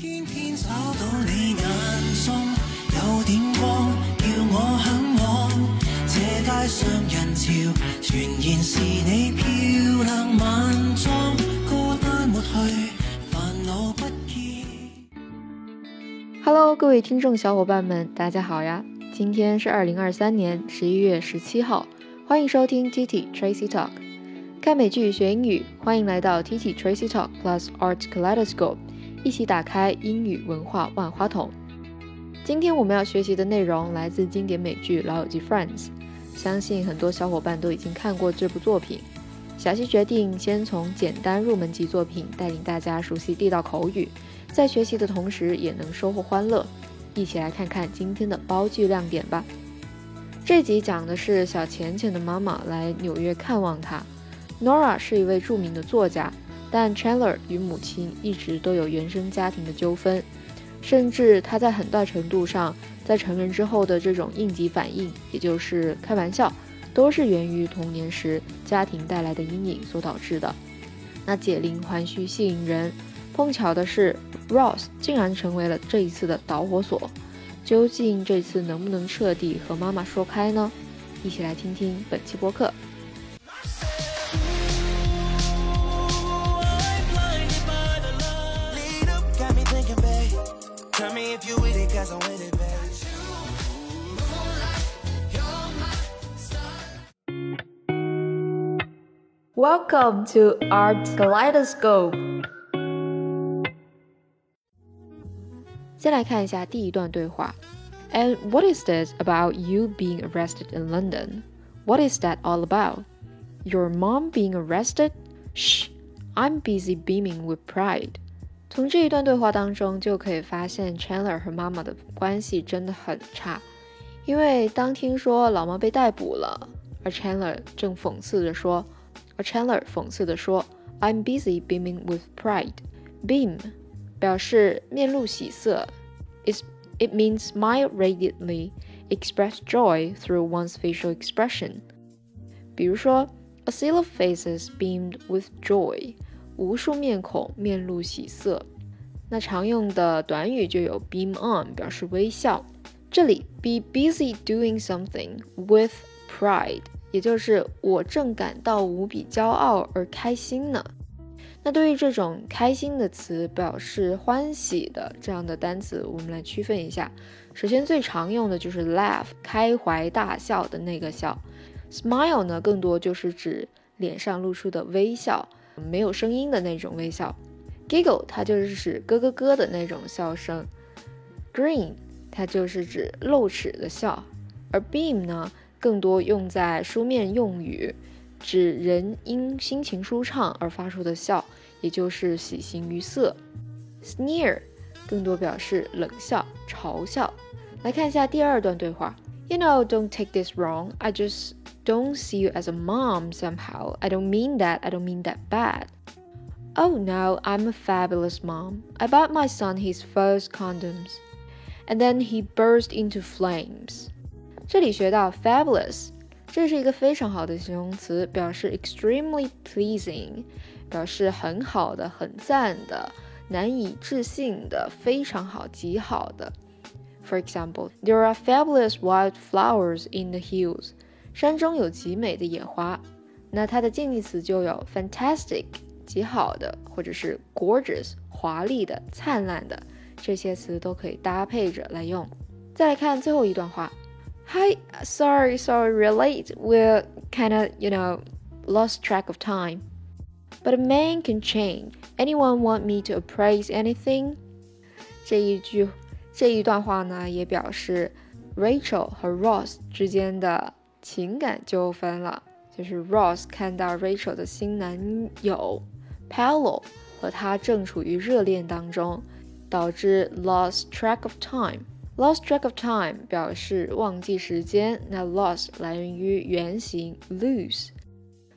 偏偏找到你眼中有点光，叫我向往。这街上人潮，全然是你漂亮晚装。孤单抹去，烦恼不见。Hello，各位听众小伙伴们，大家好呀！今天是二零二三年十一月十七号，欢迎收听 Titi Tracy Talk，看美剧学英语，欢迎来到 Titi Tracy Talk Plus Art Kaleidoscope，一起打开英语文化万花筒。今天我们要学习的内容来自经典美剧《老友记 Friends》，相信很多小伙伴都已经看过这部作品。小溪决定先从简单入门级作品带领大家熟悉地道口语。在学习的同时也能收获欢乐，一起来看看今天的包句亮点吧。这集讲的是小钱钱的妈妈来纽约看望他。Nora 是一位著名的作家，但 Chandler 与母亲一直都有原生家庭的纠纷，甚至他在很大程度上在成人之后的这种应急反应，也就是开玩笑，都是源于童年时家庭带来的阴影所导致的。那解铃还须系铃人。碰巧的是，Ross 竟然成为了这一次的导火索。究竟这次能不能彻底和妈妈说开呢？一起来听听本期播客。Tell me if you with it, cause I'm with it, babe. Welcome to Art Kaleidoscope。先来看一下第一段对话。And what is this about you being arrested in London? What is that all about? Your mom being arrested? Shh, I'm busy beaming with pride. 从这一段对话当中就可以发现，Chandler 和妈妈的关系真的很差。因为当听说老妈被逮捕了，而 Chandler 正讽刺地说，而 Chandler 讽刺地说，I'm busy beaming with pride. Beam 表示面露喜色，is it means smile radiantly, express joy through one's facial expression. 比如说，a sea of faces beamed with joy，无数面孔面露喜色。那常用的短语就有 beam on，表示微笑。这里 be busy doing something with pride，也就是我正感到无比骄傲而开心呢。那对于这种开心的词，表示欢喜的这样的单词，我们来区分一下。首先最常用的就是 laugh，开怀大笑的那个笑。smile 呢，更多就是指脸上露出的微笑，没有声音的那种微笑。giggle 它就是指咯咯咯的那种笑声。grin 它就是指露齿的笑。而 beam 呢，更多用在书面用语。指人因心情舒畅而发出的笑，也就是喜形于色。Sneer 更多表示冷笑、嘲笑。来看一下第二段对话。You know, don't take this wrong. I just don't see you as a mom somehow. I don't mean that. I don't mean that bad. Oh no, I'm a fabulous mom. I bought my son his first condoms. And then he burst into flames. 这里学到 fabulous。这是一个非常好的形容词，表示 extremely pleasing，表示很好的、很赞的、难以置信的、非常好、极好的。For example, there are fabulous wild flowers in the hills. 山中有极美的野花。那它的近义词就有 fantastic，极好的，或者是 gorgeous，华丽的、灿烂的，这些词都可以搭配着来用。再来看最后一段话。Hi, sorry, sorry, we're late. We're kind of, you know, lost track of time. But a man can change. Anyone want me to appraise anything? 这一句这一段话呢，也表示 Rachel 和 Ross 之间的 情感纠纷了。就是 Ross 看到 Rachel 的新男友 Paolo 和他正处于热恋当中，导致 lost track of time。Lost track of time 表示忘记时间，那 lost 来源于原形 lose。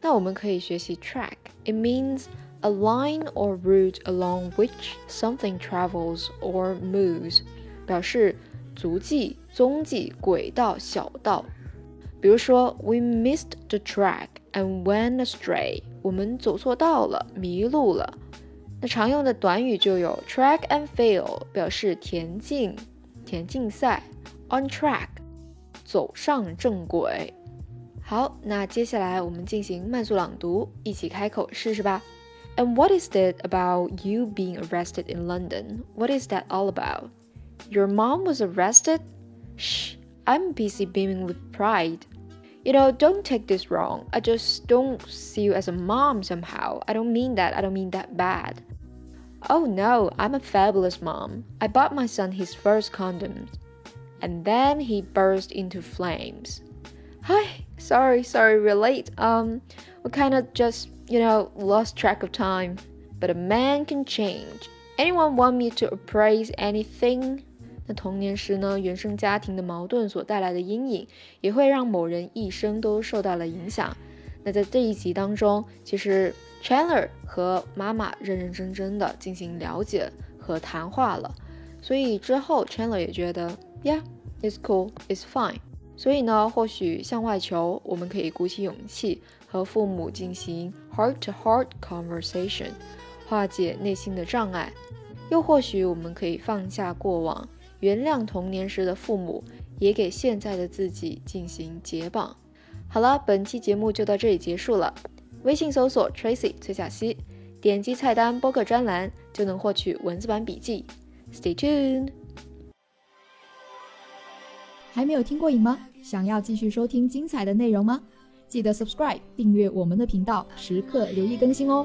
那我们可以学习 track。It means a line or route along which something travels or moves，表示足迹、踪迹、轨道、小道。比如说，We missed the track and went astray。我们走错道了，迷路了。 那常用的短语就有 track and field，表示田径、田径赛；on track，走上正轨。好，那接下来我们进行慢速朗读，一起开口试试吧。And what is it about you being arrested in London? What is that all about? Your mom was arrested? Shh, I'm busy beaming with pride. You know, don't take this wrong. I just don't see you as a mom somehow. I don't mean that. I don't mean that bad. Oh no, I'm a fabulous mom. I bought my son his first condoms. And then he burst into flames. Hi, sorry, sorry, we're late. Um, we kind of just, you know, lost track of time. But a man can change. Anyone want me to appraise anything? 童年时呢，原生家庭的矛盾所带来的阴影，也会让某人一生都受到了影响。那在这一集当中，其实 Chandler 和妈妈认认真真的进行了解和谈话了，所以之后 Chandler 也觉得，Yeah，it's cool，it's fine。所以呢，或许向外求，我们可以鼓起勇气和父母进行 heart-to-heart conversation，化解内心的障碍；又或许我们可以放下过往，原谅童年时的父母，也给现在的自己进行解绑。好了，本期节目就到这里结束了。微信搜索 Tracy 崔小溪，点击菜单播客专栏就能获取文字版笔记。Stay tuned。还没有听过瘾吗？想要继续收听精彩的内容吗？记得 subscribe 订阅我们的频道，时刻留意更新哦。